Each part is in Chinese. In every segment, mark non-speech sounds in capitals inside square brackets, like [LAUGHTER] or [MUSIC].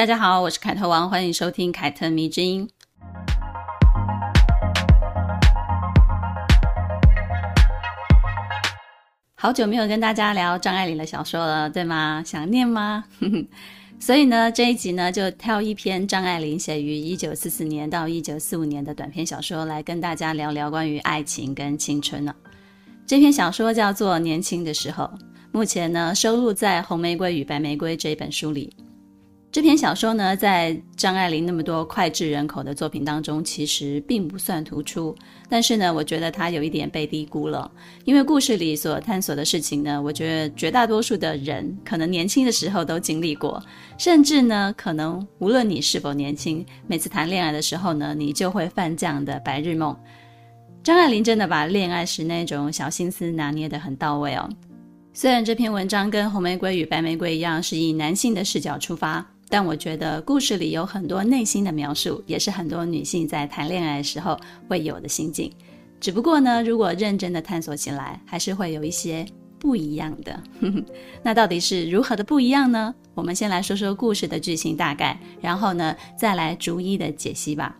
大家好，我是凯特王，欢迎收听凯特迷之音。好久没有跟大家聊张爱玲的小说了，对吗？想念吗？[LAUGHS] 所以呢，这一集呢，就挑一篇张爱玲写于一九四四年到一九四五年的短篇小说来跟大家聊聊关于爱情跟青春呢。这篇小说叫做《年轻的时候》，目前呢收录在《红玫瑰与白玫瑰》这一本书里。这篇小说呢，在张爱玲那么多脍炙人口的作品当中，其实并不算突出。但是呢，我觉得它有一点被低估了，因为故事里所探索的事情呢，我觉得绝大多数的人可能年轻的时候都经历过，甚至呢，可能无论你是否年轻，每次谈恋爱的时候呢，你就会犯这样的白日梦。张爱玲真的把恋爱时那种小心思拿捏得很到位哦。虽然这篇文章跟《红玫瑰与白玫瑰》一样，是以男性的视角出发。但我觉得故事里有很多内心的描述，也是很多女性在谈恋爱的时候会有的心境。只不过呢，如果认真的探索起来，还是会有一些不一样的。[LAUGHS] 那到底是如何的不一样呢？我们先来说说故事的剧情大概，然后呢，再来逐一的解析吧。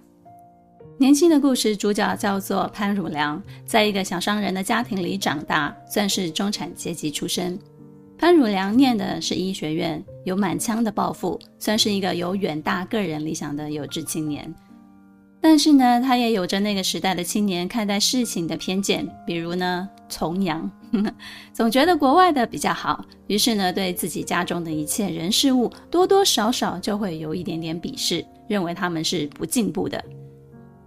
年轻的故事主角叫做潘汝良，在一个小商人的家庭里长大，算是中产阶级出身。潘汝良念的是医学院，有满腔的抱负，算是一个有远大个人理想的有志青年。但是呢，他也有着那个时代的青年看待事情的偏见，比如呢，崇洋，[LAUGHS] 总觉得国外的比较好，于是呢，对自己家中的一切人事物，多多少少就会有一点点鄙视，认为他们是不进步的。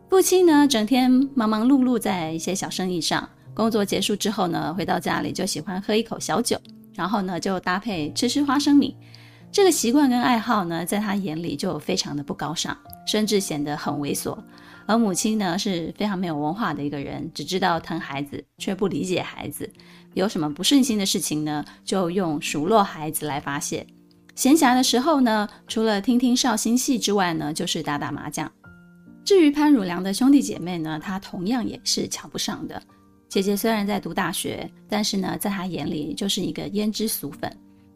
父亲呢，整天忙忙碌碌在一些小生意上，工作结束之后呢，回到家里就喜欢喝一口小酒。然后呢，就搭配吃吃花生米，这个习惯跟爱好呢，在他眼里就非常的不高尚，甚至显得很猥琐。而母亲呢，是非常没有文化的一个人，只知道疼孩子，却不理解孩子。有什么不顺心的事情呢，就用数落孩子来发泄。闲暇的时候呢，除了听听绍兴戏之外呢，就是打打麻将。至于潘汝良的兄弟姐妹呢，他同样也是瞧不上的。姐姐虽然在读大学，但是呢，在他眼里就是一个胭脂俗粉；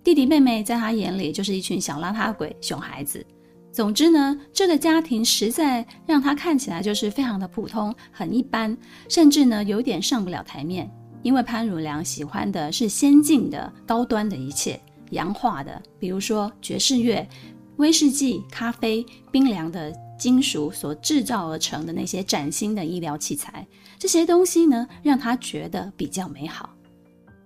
弟弟妹妹在他眼里就是一群小邋遢鬼、熊孩子。总之呢，这个家庭实在让他看起来就是非常的普通、很一般，甚至呢有点上不了台面。因为潘汝良喜欢的是先进的、高端的一切、洋化的，比如说爵士乐、威士忌、咖啡、冰凉的。金属所制造而成的那些崭新的医疗器材，这些东西呢，让他觉得比较美好。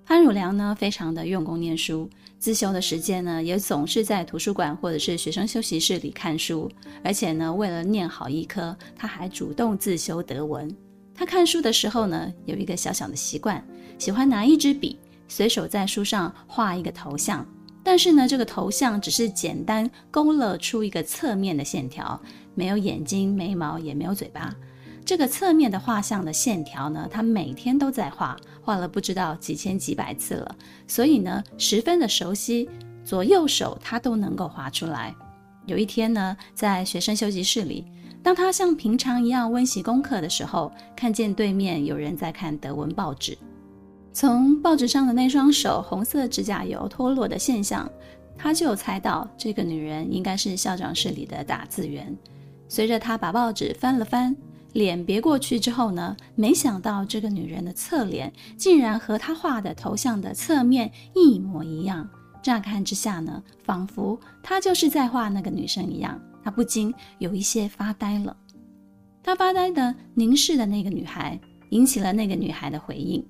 潘汝良呢，非常的用功念书，自修的时间呢，也总是在图书馆或者是学生休息室里看书。而且呢，为了念好医科，他还主动自修德文。他看书的时候呢，有一个小小的习惯，喜欢拿一支笔，随手在书上画一个头像。但是呢，这个头像只是简单勾勒出一个侧面的线条，没有眼睛、眉毛，也没有嘴巴。这个侧面的画像的线条呢，他每天都在画，画了不知道几千几百次了，所以呢，十分的熟悉，左右手他都能够画出来。有一天呢，在学生休息室里，当他像平常一样温习功课的时候，看见对面有人在看德文报纸。从报纸上的那双手红色指甲油脱落的现象，他就猜到这个女人应该是校长室里的打字员。随着他把报纸翻了翻，脸别过去之后呢，没想到这个女人的侧脸竟然和他画的头像的侧面一模一样。乍看之下呢，仿佛他就是在画那个女生一样。他不禁有一些发呆了。他发呆的凝视的那个女孩，引起了那个女孩的回应。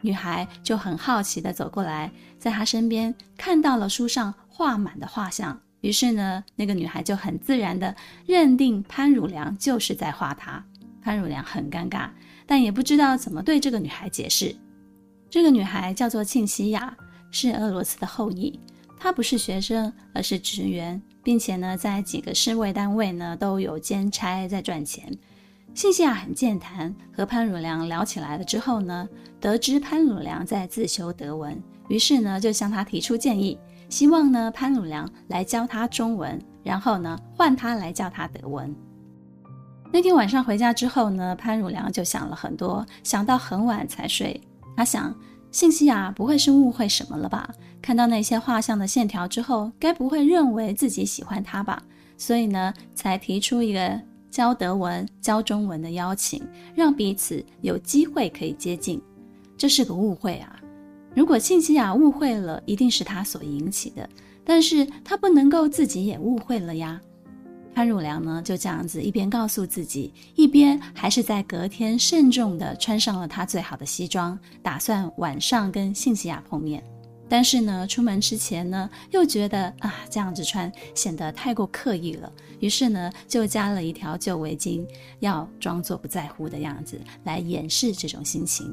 女孩就很好奇地走过来，在她身边看到了书上画满的画像，于是呢，那个女孩就很自然地认定潘汝良就是在画她。潘汝良很尴尬，但也不知道怎么对这个女孩解释。这个女孩叫做庆西亚，是俄罗斯的后裔。她不是学生，而是职员，并且呢，在几个世卫单位呢都有兼差在赚钱。信西亚很健谈，和潘汝良聊起来了之后呢，得知潘汝良在自修德文，于是呢就向他提出建议，希望呢潘汝良来教他中文，然后呢换他来教他德文。那天晚上回家之后呢，潘汝良就想了很多，想到很晚才睡。他想，信西雅不会是误会什么了吧？看到那些画像的线条之后，该不会认为自己喜欢他吧？所以呢，才提出一个教德文、教中文的邀请，让彼此有机会可以接近。这是个误会啊！如果信西雅误会了，一定是他所引起的，但是他不能够自己也误会了呀。潘汝良呢，就这样子一边告诉自己，一边还是在隔天慎重地穿上了他最好的西装，打算晚上跟信西亚碰面。但是呢，出门之前呢，又觉得啊，这样子穿显得太过刻意了，于是呢，就加了一条旧围巾，要装作不在乎的样子来掩饰这种心情。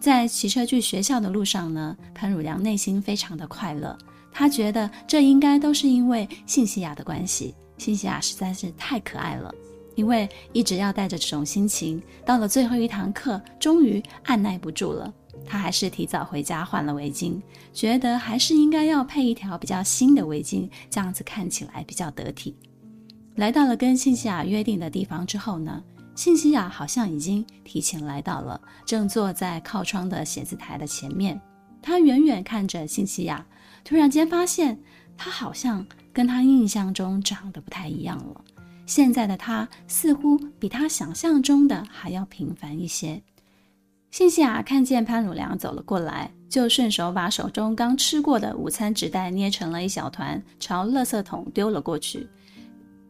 在骑车去学校的路上呢，潘汝良内心非常的快乐，他觉得这应该都是因为信西亚的关系。信西亚实在是太可爱了，因为一直要带着这种心情，到了最后一堂课，终于按捺不住了，他还是提早回家换了围巾，觉得还是应该要配一条比较新的围巾，这样子看起来比较得体。来到了跟信西亚约定的地方之后呢，信西亚好像已经提前来到了，正坐在靠窗的写字台的前面。他远远看着信西亚，突然间发现他好像。跟他印象中长得不太一样了。现在的他似乎比他想象中的还要平凡一些。信西亚看见潘汝良走了过来，就顺手把手中刚吃过的午餐纸袋捏成了一小团，朝垃圾桶丢了过去，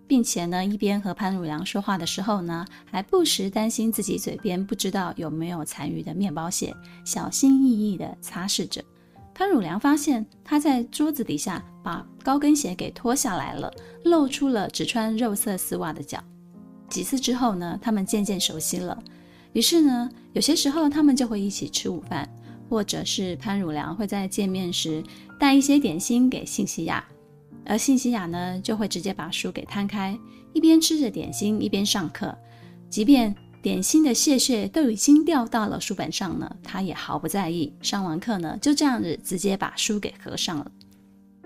并且呢，一边和潘汝良说话的时候呢，还不时担心自己嘴边不知道有没有残余的面包屑，小心翼翼地擦拭着。潘汝良发现他在桌子底下把高跟鞋给脱下来了，露出了只穿肉色丝袜的脚。几次之后呢，他们渐渐熟悉了。于是呢，有些时候他们就会一起吃午饭，或者是潘汝良会在见面时带一些点心给信西亚，而信西亚呢就会直接把书给摊开，一边吃着点心一边上课，即便。点心的屑屑都已经掉到了书本上了，他也毫不在意。上完课呢，就这样子直接把书给合上了。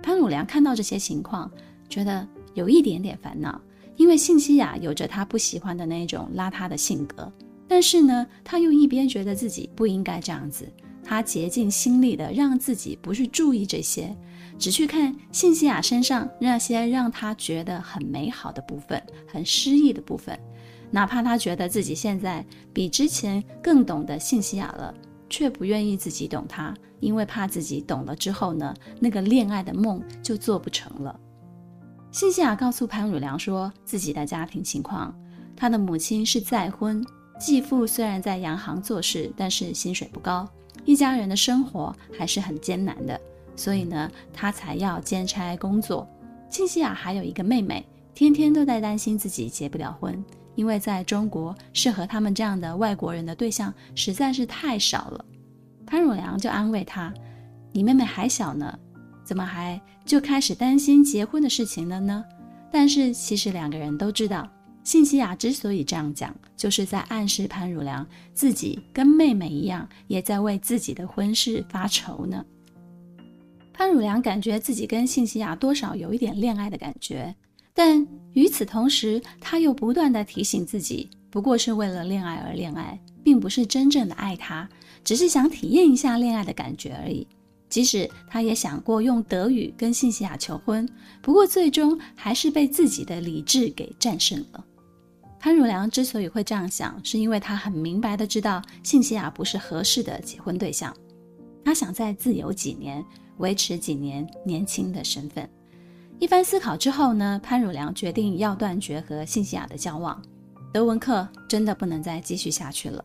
潘汝良看到这些情况，觉得有一点点烦恼，因为信西亚有着他不喜欢的那种邋遢的性格，但是呢，他又一边觉得自己不应该这样子，他竭尽心力的让自己不去注意这些，只去看信西亚身上那些让他觉得很美好的部分，很诗意的部分。哪怕他觉得自己现在比之前更懂得信西亚了，却不愿意自己懂他，因为怕自己懂了之后呢，那个恋爱的梦就做不成了。信西亚告诉潘汝良说自己的家庭情况，他的母亲是再婚，继父虽然在洋行做事，但是薪水不高，一家人的生活还是很艰难的，所以呢，他才要兼差工作。信西亚还有一个妹妹，天天都在担心自己结不了婚。因为在中国，适合他们这样的外国人的对象实在是太少了。潘汝良就安慰她：“你妹妹还小呢，怎么还就开始担心结婚的事情了呢？”但是其实两个人都知道，信西亚之所以这样讲，就是在暗示潘汝良自己跟妹妹一样，也在为自己的婚事发愁呢。潘汝良感觉自己跟信西亚多少有一点恋爱的感觉。但与此同时，他又不断地提醒自己，不过是为了恋爱而恋爱，并不是真正的爱他，只是想体验一下恋爱的感觉而已。即使他也想过用德语跟信西亚求婚，不过最终还是被自己的理智给战胜了。潘汝良之所以会这样想，是因为他很明白地知道信西亚不是合适的结婚对象，他想再自由几年，维持几年年轻的身份。一番思考之后呢，潘汝良决定要断绝和信西亚的交往。德文克真的不能再继续下去了。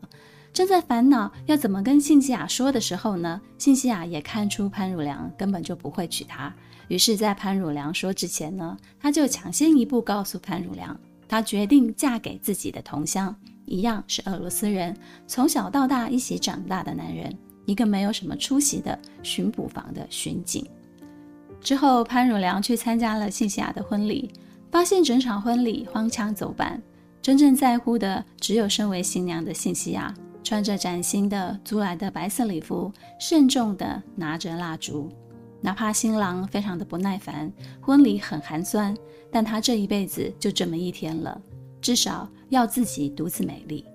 正在烦恼要怎么跟信西亚说的时候呢，信西亚也看出潘汝良根本就不会娶她。于是，在潘汝良说之前呢，他就抢先一步告诉潘汝良，他决定嫁给自己的同乡，一样是俄罗斯人，从小到大一起长大的男人，一个没有什么出息的巡捕房的巡警。之后，潘汝良去参加了信西亚的婚礼，发现整场婚礼荒腔走板，真正在乎的只有身为新娘的信西亚。穿着崭新的租来的白色礼服，慎重地拿着蜡烛。哪怕新郎非常的不耐烦，婚礼很寒酸，但他这一辈子就这么一天了，至少要自己独自美丽。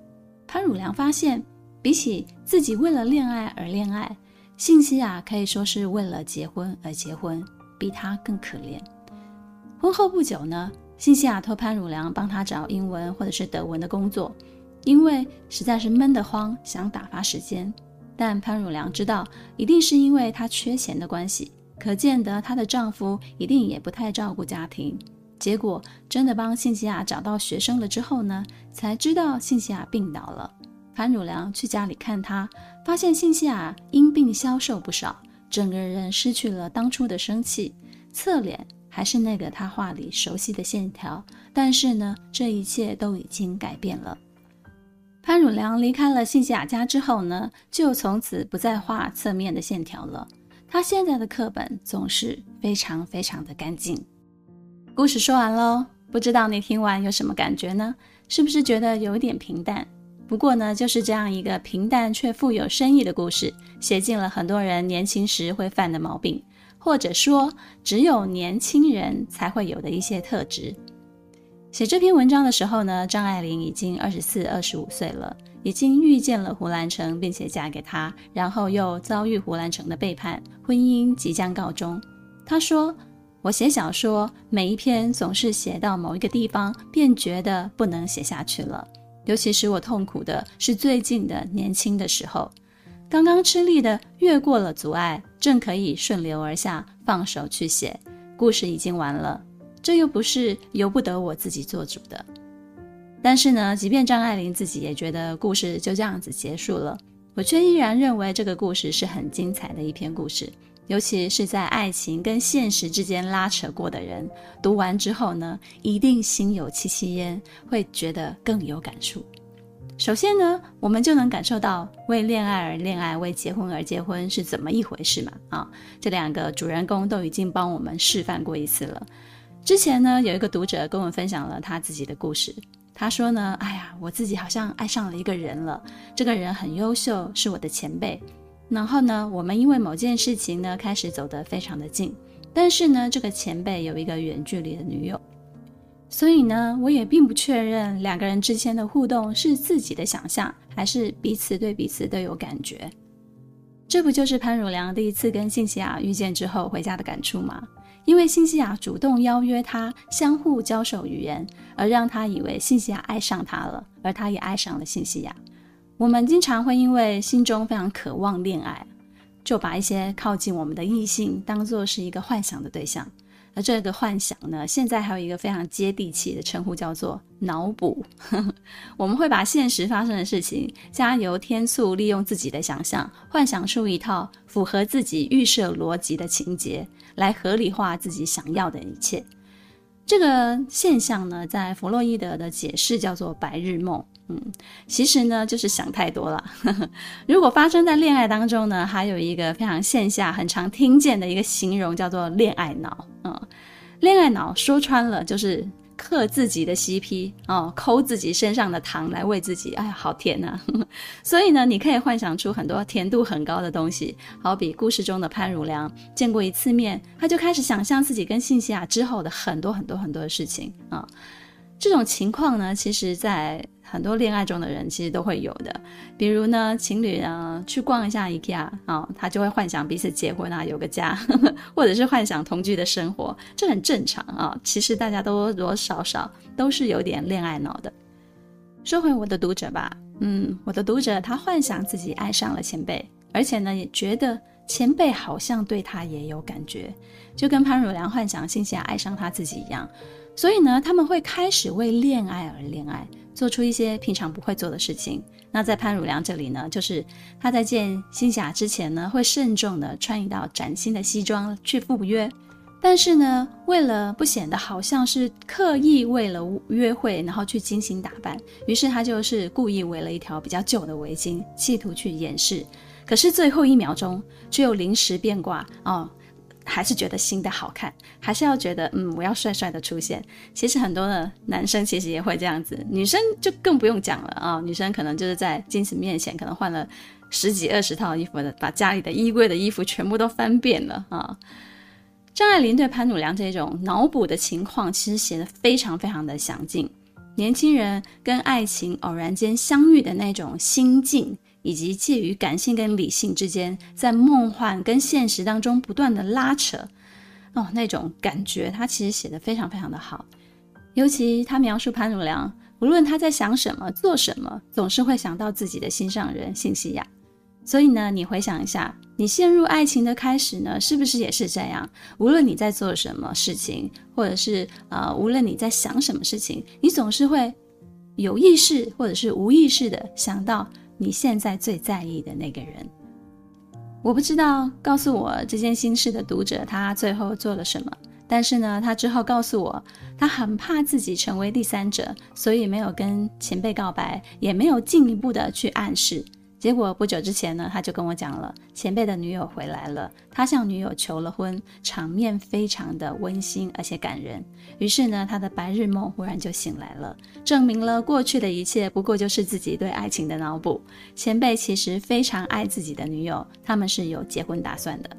潘汝良发现，比起自己为了恋爱而恋爱，信息亚可以说是为了结婚而结婚，比他更可怜。婚后不久呢，信西亚托潘汝良帮他找英文或者是德文的工作，因为实在是闷得慌，想打发时间。但潘汝良知道，一定是因为他缺钱的关系。可见得她的丈夫一定也不太照顾家庭。结果真的帮信西亚找到学生了之后呢，才知道信西亚病倒了。潘汝良去家里看她，发现信西雅因病消瘦不少，整个人失去了当初的生气，侧脸还是那个他画里熟悉的线条。但是呢，这一切都已经改变了。潘汝良离开了信西雅家之后呢，就从此不再画侧面的线条了。他现在的课本总是非常非常的干净。故事说完喽，不知道你听完有什么感觉呢？是不是觉得有点平淡？不过呢，就是这样一个平淡却富有深意的故事，写尽了很多人年轻时会犯的毛病，或者说只有年轻人才会有的一些特质。写这篇文章的时候呢，张爱玲已经二十四、二十五岁了。已经遇见了胡兰成，并且嫁给他，然后又遭遇胡兰成的背叛，婚姻即将告终。他说：“我写小说，每一篇总是写到某一个地方，便觉得不能写下去了。尤其使我痛苦的是最近的年轻的时候，刚刚吃力的越过了阻碍，正可以顺流而下，放手去写。故事已经完了，这又不是由不得我自己做主的。”但是呢，即便张爱玲自己也觉得故事就这样子结束了，我却依然认为这个故事是很精彩的一篇故事。尤其是在爱情跟现实之间拉扯过的人，读完之后呢，一定心有戚戚焉，会觉得更有感触。首先呢，我们就能感受到为恋爱而恋爱，为结婚而结婚是怎么一回事嘛？啊，这两个主人公都已经帮我们示范过一次了。之前呢，有一个读者跟我分享了他自己的故事。他说呢，哎呀，我自己好像爱上了一个人了，这个人很优秀，是我的前辈。然后呢，我们因为某件事情呢，开始走得非常的近。但是呢，这个前辈有一个远距离的女友，所以呢，我也并不确认两个人之间的互动是自己的想象，还是彼此对彼此都有感觉。这不就是潘汝良第一次跟信西亚遇见之后回家的感触吗？因为信西亚主动邀约他相互交手语言，而让他以为信西亚爱上他了，而他也爱上了信西亚。我们经常会因为心中非常渴望恋爱，就把一些靠近我们的异性当作是一个幻想的对象。而这个幻想呢，现在还有一个非常接地气的称呼，叫做脑补。[LAUGHS] 我们会把现实发生的事情加油添醋，利用自己的想象，幻想出一套符合自己预设逻辑的情节，来合理化自己想要的一切。这个现象呢，在弗洛伊德的解释叫做“白日梦”。嗯，其实呢，就是想太多了。[LAUGHS] 如果发生在恋爱当中呢，还有一个非常线下很常听见的一个形容，叫做“恋爱脑”。嗯，恋爱脑说穿了就是嗑自己的 CP 哦，抠自己身上的糖来喂自己。哎呀，好甜呐！[LAUGHS] 所以呢，你可以幻想出很多甜度很高的东西，好比故事中的潘汝良见过一次面，他就开始想象自己跟信西亚之后的很多很多很多的事情啊。这种情况呢，其实在很多恋爱中的人其实都会有的。比如呢，情侣呢去逛一下 IKEA 啊，他就会幻想彼此结婚啊，有个家，[LAUGHS] 或者是幻想同居的生活，这很正常啊，其实大家都多多少少都是有点恋爱脑的。说回我的读者吧，嗯，我的读者他幻想自己爱上了前辈，而且呢也觉得前辈好像对他也有感觉，就跟潘汝良幻想信西亚爱上他自己一样。所以呢，他们会开始为恋爱而恋爱，做出一些平常不会做的事情。那在潘汝良这里呢，就是他在见新霞之前呢，会慎重地穿一道崭新的西装去赴约。但是呢，为了不显得好像是刻意为了约会，然后去精心打扮，于是他就是故意围了一条比较旧的围巾，企图去掩饰。可是最后一秒钟，却又临时变卦哦。还是觉得新的好看，还是要觉得嗯，我要帅帅的出现。其实很多的男生其实也会这样子，女生就更不用讲了啊、女生可能就是在镜子面前，可能换了十几二十套衣服的，把家里的衣柜的衣服全部都翻遍了啊。张爱玲对潘汝良这种脑补的情况，其实写得非常非常的详尽。年轻人跟爱情偶然间相遇的那种心境，以及介于感性跟理性之间，在梦幻跟现实当中不断的拉扯，哦，那种感觉，他其实写得非常非常的好。尤其他描述潘汝良，无论他在想什么、做什么，总是会想到自己的心上人信西雅。所以呢，你回想一下，你陷入爱情的开始呢，是不是也是这样？无论你在做什么事情，或者是呃，无论你在想什么事情，你总是会有意识或者是无意识的想到你现在最在意的那个人。我不知道告诉我这件心事的读者他最后做了什么，但是呢，他之后告诉我，他很怕自己成为第三者，所以没有跟前辈告白，也没有进一步的去暗示。结果不久之前呢，他就跟我讲了，前辈的女友回来了，他向女友求了婚，场面非常的温馨而且感人。于是呢，他的白日梦忽然就醒来了，证明了过去的一切不过就是自己对爱情的脑补。前辈其实非常爱自己的女友，他们是有结婚打算的。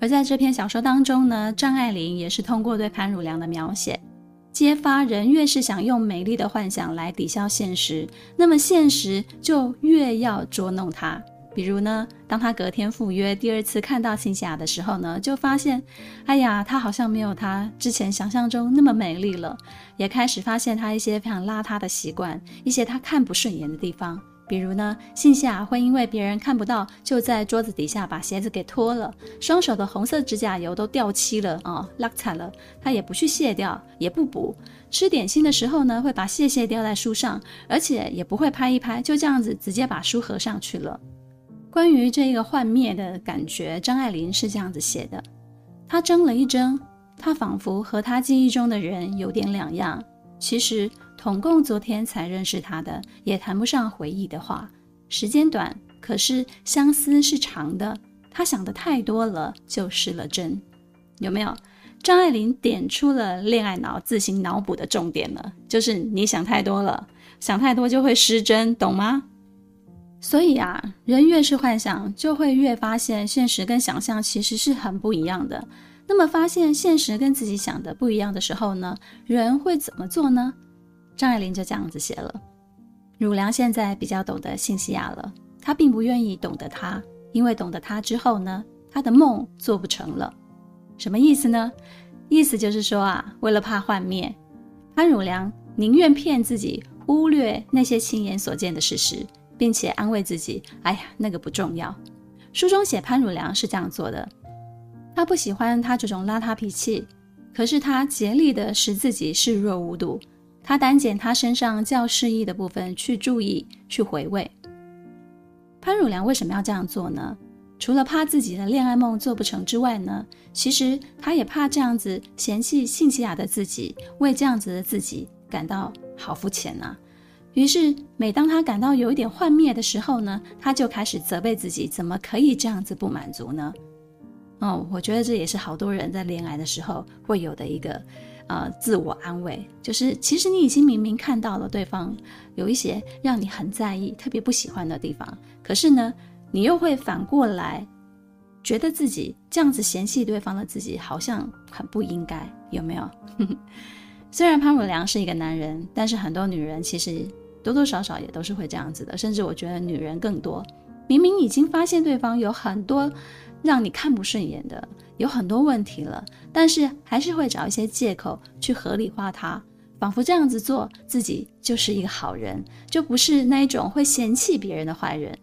而在这篇小说当中呢，张爱玲也是通过对潘汝良的描写。揭发人越是想用美丽的幻想来抵消现实，那么现实就越要捉弄他。比如呢，当他隔天赴约，第二次看到辛西亚的时候呢，就发现，哎呀，她好像没有他之前想象中那么美丽了，也开始发现她一些非常邋遢的习惯，一些他看不顺眼的地方。比如呢，幸西亚会因为别人看不到，就在桌子底下把鞋子给脱了，双手的红色指甲油都掉漆了啊，落惨了。他也不去卸掉，也不补。吃点心的时候呢，会把谢谢掉在书上，而且也不会拍一拍，就这样子直接把书合上去了。关于这个幻灭的感觉，张爱玲是这样子写的：他怔了一怔，他仿佛和他记忆中的人有点两样。其实。统共昨天才认识他的，也谈不上回忆的话。时间短，可是相思是长的。他想的太多了，就失了真。有没有？张爱玲点出了恋爱脑自行脑补的重点了，就是你想太多了，想太多就会失真，懂吗？所以啊，人越是幻想，就会越发现现实跟想象其实是很不一样的。那么，发现现实跟自己想的不一样的时候呢，人会怎么做呢？张爱玲就这样子写了：汝良现在比较懂得信西亚了，他并不愿意懂得他，因为懂得他之后呢，他的梦做不成了。什么意思呢？意思就是说啊，为了怕幻灭，潘汝良宁愿骗自己，忽略那些亲眼所见的事实，并且安慰自己：哎呀，那个不重要。书中写潘汝良是这样做的，他不喜欢他这种邋遢脾气，可是他竭力的使自己视若无睹。他单捡他身上较适宜的部分去注意、去回味。潘汝良为什么要这样做呢？除了怕自己的恋爱梦做不成之外呢，其实他也怕这样子嫌弃幸西亚的自己，为这样子的自己感到好肤浅啊。于是，每当他感到有一点幻灭的时候呢，他就开始责备自己，怎么可以这样子不满足呢？哦，我觉得这也是好多人在恋爱的时候会有的一个。呃，自我安慰就是，其实你已经明明看到了对方有一些让你很在意、特别不喜欢的地方，可是呢，你又会反过来觉得自己这样子嫌弃对方的自己好像很不应该，有没有？[LAUGHS] 虽然潘汝良是一个男人，但是很多女人其实多多少少也都是会这样子的，甚至我觉得女人更多，明明已经发现对方有很多让你看不顺眼的。有很多问题了，但是还是会找一些借口去合理化它，仿佛这样子做自己就是一个好人，就不是那一种会嫌弃别人的坏人。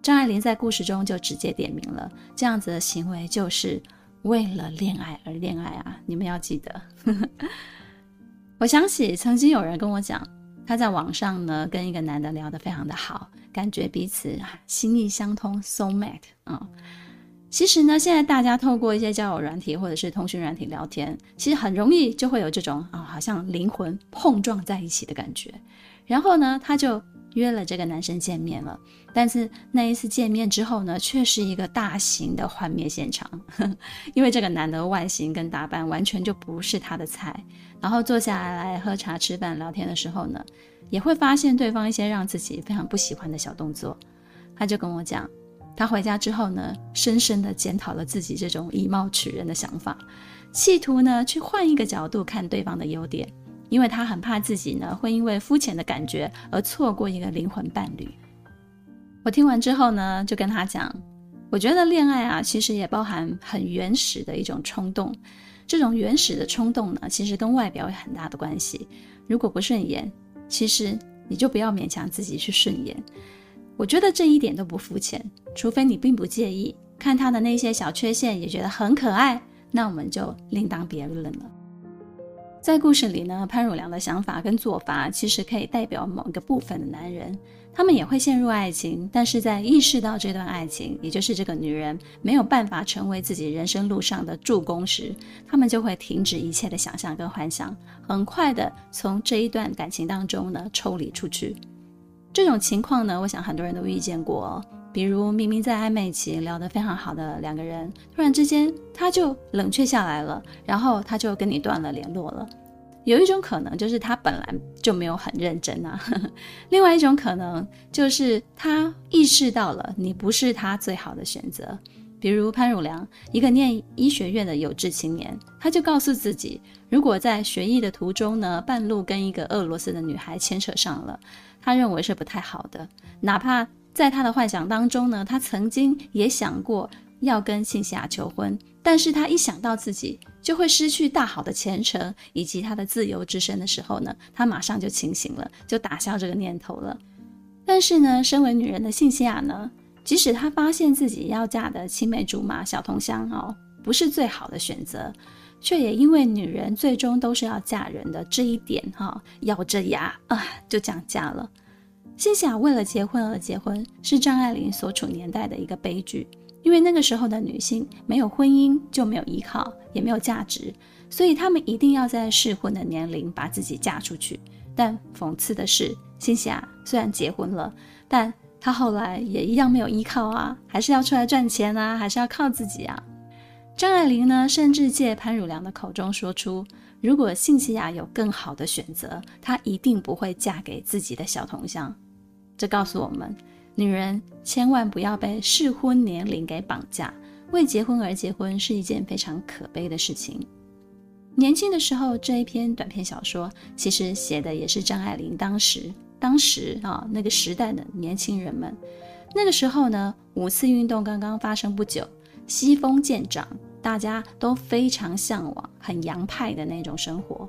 张爱玲在故事中就直接点明了，这样子的行为就是为了恋爱而恋爱啊！你们要记得。[LAUGHS] 我想起曾经有人跟我讲，他在网上呢跟一个男的聊得非常的好，感觉彼此心意相通，so mate 啊。其实呢，现在大家透过一些交友软体或者是通讯软体聊天，其实很容易就会有这种啊，好像灵魂碰撞在一起的感觉。然后呢，他就约了这个男生见面了。但是那一次见面之后呢，却是一个大型的幻灭现场，[LAUGHS] 因为这个男的外形跟打扮完全就不是他的菜。然后坐下来喝茶、吃饭、聊天的时候呢，也会发现对方一些让自己非常不喜欢的小动作。他就跟我讲，他回家之后呢，深深的检讨了自己这种以貌取人的想法，企图呢去换一个角度看对方的优点，因为他很怕自己呢会因为肤浅的感觉而错过一个灵魂伴侣。我听完之后呢，就跟他讲，我觉得恋爱啊，其实也包含很原始的一种冲动。这种原始的冲动呢，其实跟外表有很大的关系。如果不顺眼，其实你就不要勉强自己去顺眼。我觉得这一点都不肤浅，除非你并不介意看他的那些小缺陷，也觉得很可爱，那我们就另当别论了。在故事里呢，潘汝良的想法跟做法其实可以代表某个部分的男人，他们也会陷入爱情，但是在意识到这段爱情，也就是这个女人没有办法成为自己人生路上的助攻时，他们就会停止一切的想象跟幻想，很快的从这一段感情当中呢抽离出去。这种情况呢，我想很多人都遇见过。比如明明在暧昧期聊得非常好的两个人，突然之间他就冷却下来了，然后他就跟你断了联络了。有一种可能就是他本来就没有很认真啊，[LAUGHS] 另外一种可能就是他意识到了你不是他最好的选择。比如潘汝良，一个念医学院的有志青年，他就告诉自己，如果在学医的途中呢，半路跟一个俄罗斯的女孩牵扯上了，他认为是不太好的。哪怕在他的幻想当中呢，他曾经也想过要跟信西亚求婚，但是他一想到自己就会失去大好的前程以及他的自由之身的时候呢，他马上就清醒了，就打消这个念头了。但是呢，身为女人的信西亚呢，即使她发现自己要嫁的青梅竹马小桐香哦，不是最好的选择，却也因为女人最终都是要嫁人的这一点哈、咬着牙啊就讲嫁了。心想为了结婚而结婚，是张爱玲所处年代的一个悲剧，因为那个时候的女性没有婚姻就没有依靠，也没有价值，所以她们一定要在适婚的年龄把自己嫁出去。但讽刺的是，心想虽然结婚了，但她后来也一样没有依靠啊，还是要出来赚钱啊，还是要靠自己啊。张爱玲呢，甚至借潘汝良的口中说出，如果信西亚有更好的选择，她一定不会嫁给自己的小同乡。这告诉我们，女人千万不要被适婚年龄给绑架，为结婚而结婚是一件非常可悲的事情。年轻的时候，这一篇短篇小说其实写的也是张爱玲当时。当时啊，那个时代的年轻人们，那个时候呢，五四运动刚刚发生不久，西风渐长，大家都非常向往很洋派的那种生活。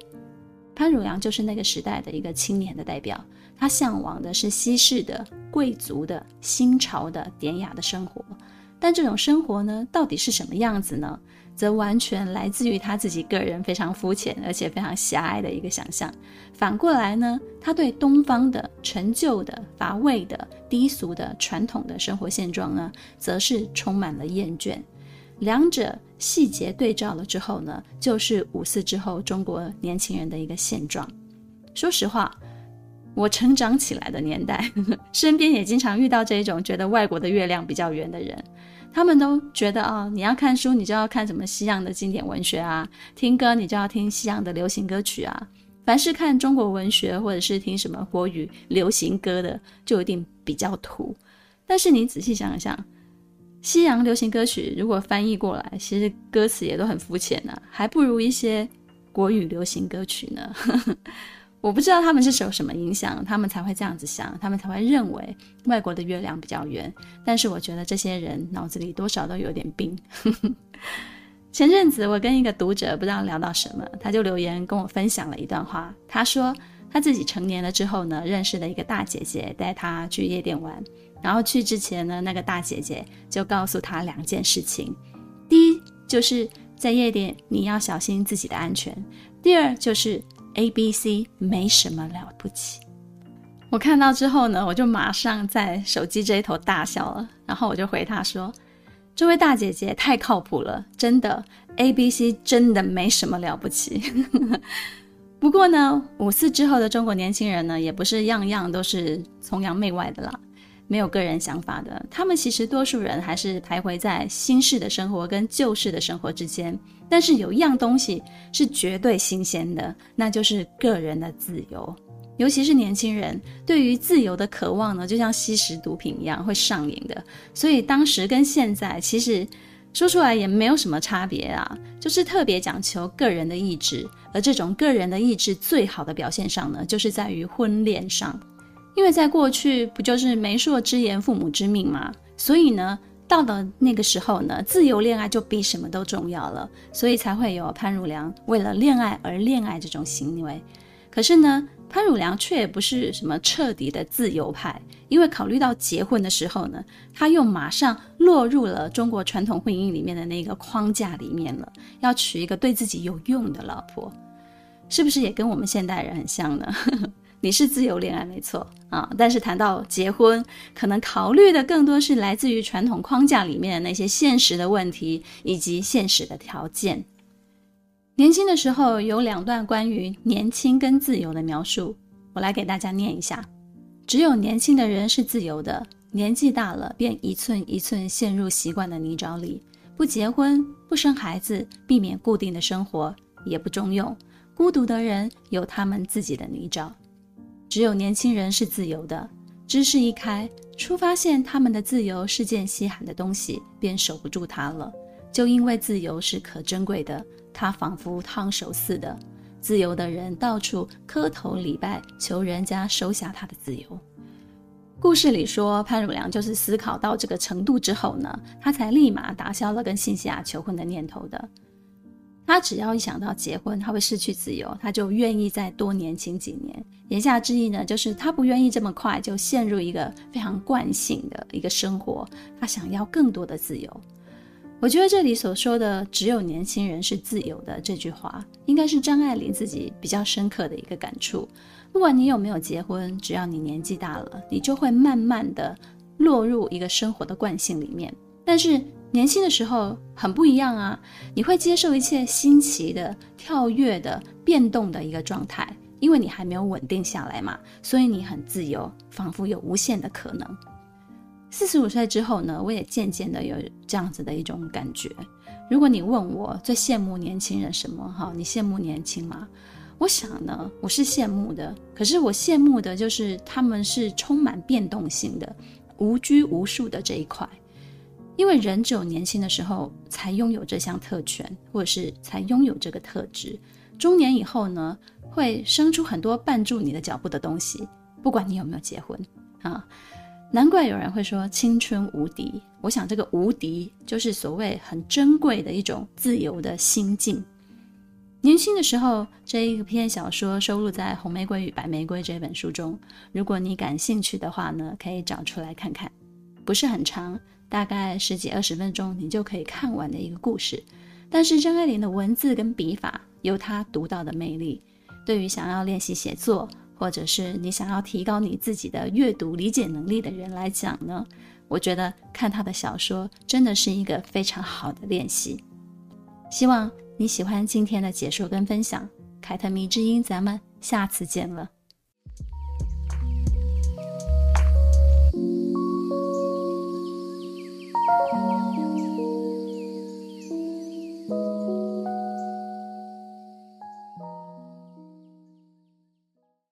潘汝阳就是那个时代的一个青年的代表，他向往的是西式的、贵族的、新潮的、典雅的生活。但这种生活呢，到底是什么样子呢？则完全来自于他自己个人非常肤浅而且非常狭隘的一个想象。反过来呢，他对东方的陈旧的、乏味的、低俗的、传统的生活现状呢，则是充满了厌倦。两者细节对照了之后呢，就是五四之后中国年轻人的一个现状。说实话，我成长起来的年代，[LAUGHS] 身边也经常遇到这一种觉得外国的月亮比较圆的人。他们都觉得啊、你要看书，你就要看什么西洋的经典文学啊；听歌，你就要听西洋的流行歌曲啊。凡是看中国文学或者是听什么国语流行歌的，就一定比较土。但是你仔细想想，西洋流行歌曲如果翻译过来，其实歌词也都很肤浅呢，还不如一些国语流行歌曲呢。[LAUGHS] 我不知道他们是受什么影响，他们才会这样子想，他们才会认为外国的月亮比较圆。但是我觉得这些人脑子里多少都有点病。[LAUGHS] 前阵子我跟一个读者不知道聊到什么，他就留言跟我分享了一段话。他说他自己成年了之后呢，认识了一个大姐姐，带他去夜店玩。然后去之前呢，那个大姐姐就告诉他两件事情：第一，就是在夜店你要小心自己的安全；第二，就是。A B C 没什么了不起。我看到之后呢，我就马上在手机这一头大笑了。然后我就回他说：“这位大姐姐太靠谱了，真的，A B C 真的没什么了不起。” [LAUGHS] 不过呢，五四之后的中国年轻人呢，也不是样样都是崇洋媚外的啦，没有个人想法的。他们其实多数人还是徘徊在新式的生活跟旧式的生活之间。但是有一样东西是绝对新鲜的，那就是个人的自由。尤其是年轻人对于自由的渴望呢，就像吸食毒品一样会上瘾的。所以当时跟现在其实。说出来也没有什么差别啊，就是特别讲求个人的意志，而这种个人的意志最好的表现上呢，就是在于婚恋上，因为在过去不就是媒妁之言，父母之命嘛，所以呢，到了那个时候呢，自由恋爱就比什么都重要了，所以才会有潘汝良为了恋爱而恋爱这种行为。可是呢，潘汝良却也不是什么彻底的自由派，因为考虑到结婚的时候呢，他又马上落入了中国传统婚姻里面的那个框架里面了，要娶一个对自己有用的老婆，是不是也跟我们现代人很像呢？[LAUGHS] 你是自由恋爱没错啊，但是谈到结婚，可能考虑的更多是来自于传统框架里面的那些现实的问题以及现实的条件。年轻的时候有两段关于年轻跟自由的描述，我来给大家念一下。只有年轻的人是自由的，年纪大了便一寸一寸陷入习惯的泥沼里。不结婚，不生孩子，避免固定的生活，也不中用。孤独的人有他们自己的泥沼。只有年轻人是自由的，知识一开，初发现他们的自由是件稀罕的东西，便守不住它了。就因为自由是可珍贵的。他仿佛烫手似的，自由的人到处磕头礼拜，求人家收下他的自由。故事里说，潘汝良就是思考到这个程度之后呢，他才立马打消了跟辛西亚求婚的念头的。他只要一想到结婚，他会失去自由，他就愿意再多年轻几年。言下之意呢，就是他不愿意这么快就陷入一个非常惯性的一个生活，他想要更多的自由。我觉得这里所说的“只有年轻人是自由的”这句话，应该是张爱玲自己比较深刻的一个感触。不管你有没有结婚，只要你年纪大了，你就会慢慢的落入一个生活的惯性里面。但是年轻的时候很不一样啊，你会接受一切新奇的、跳跃的、变动的一个状态，因为你还没有稳定下来嘛，所以你很自由，仿佛有无限的可能。四十五岁之后呢，我也渐渐的有这样子的一种感觉。如果你问我最羡慕年轻人什么？哈，你羡慕年轻吗？我想呢，我是羡慕的。可是我羡慕的就是他们是充满变动性的、无拘无束的这一块。因为人只有年轻的时候才拥有这项特权，或者是才拥有这个特质。中年以后呢，会生出很多绊住你的脚步的东西，不管你有没有结婚啊。难怪有人会说青春无敌。我想这个无敌就是所谓很珍贵的一种自由的心境。年轻的时候，这一篇小说收录在《红玫瑰与白玫瑰》这本书中。如果你感兴趣的话呢，可以找出来看看。不是很长，大概十几二十分钟，你就可以看完的一个故事。但是张爱玲的文字跟笔法有她独到的魅力。对于想要练习写作，或者是你想要提高你自己的阅读理解能力的人来讲呢，我觉得看他的小说真的是一个非常好的练习。希望你喜欢今天的解说跟分享，凯特迷之音，咱们下次见了。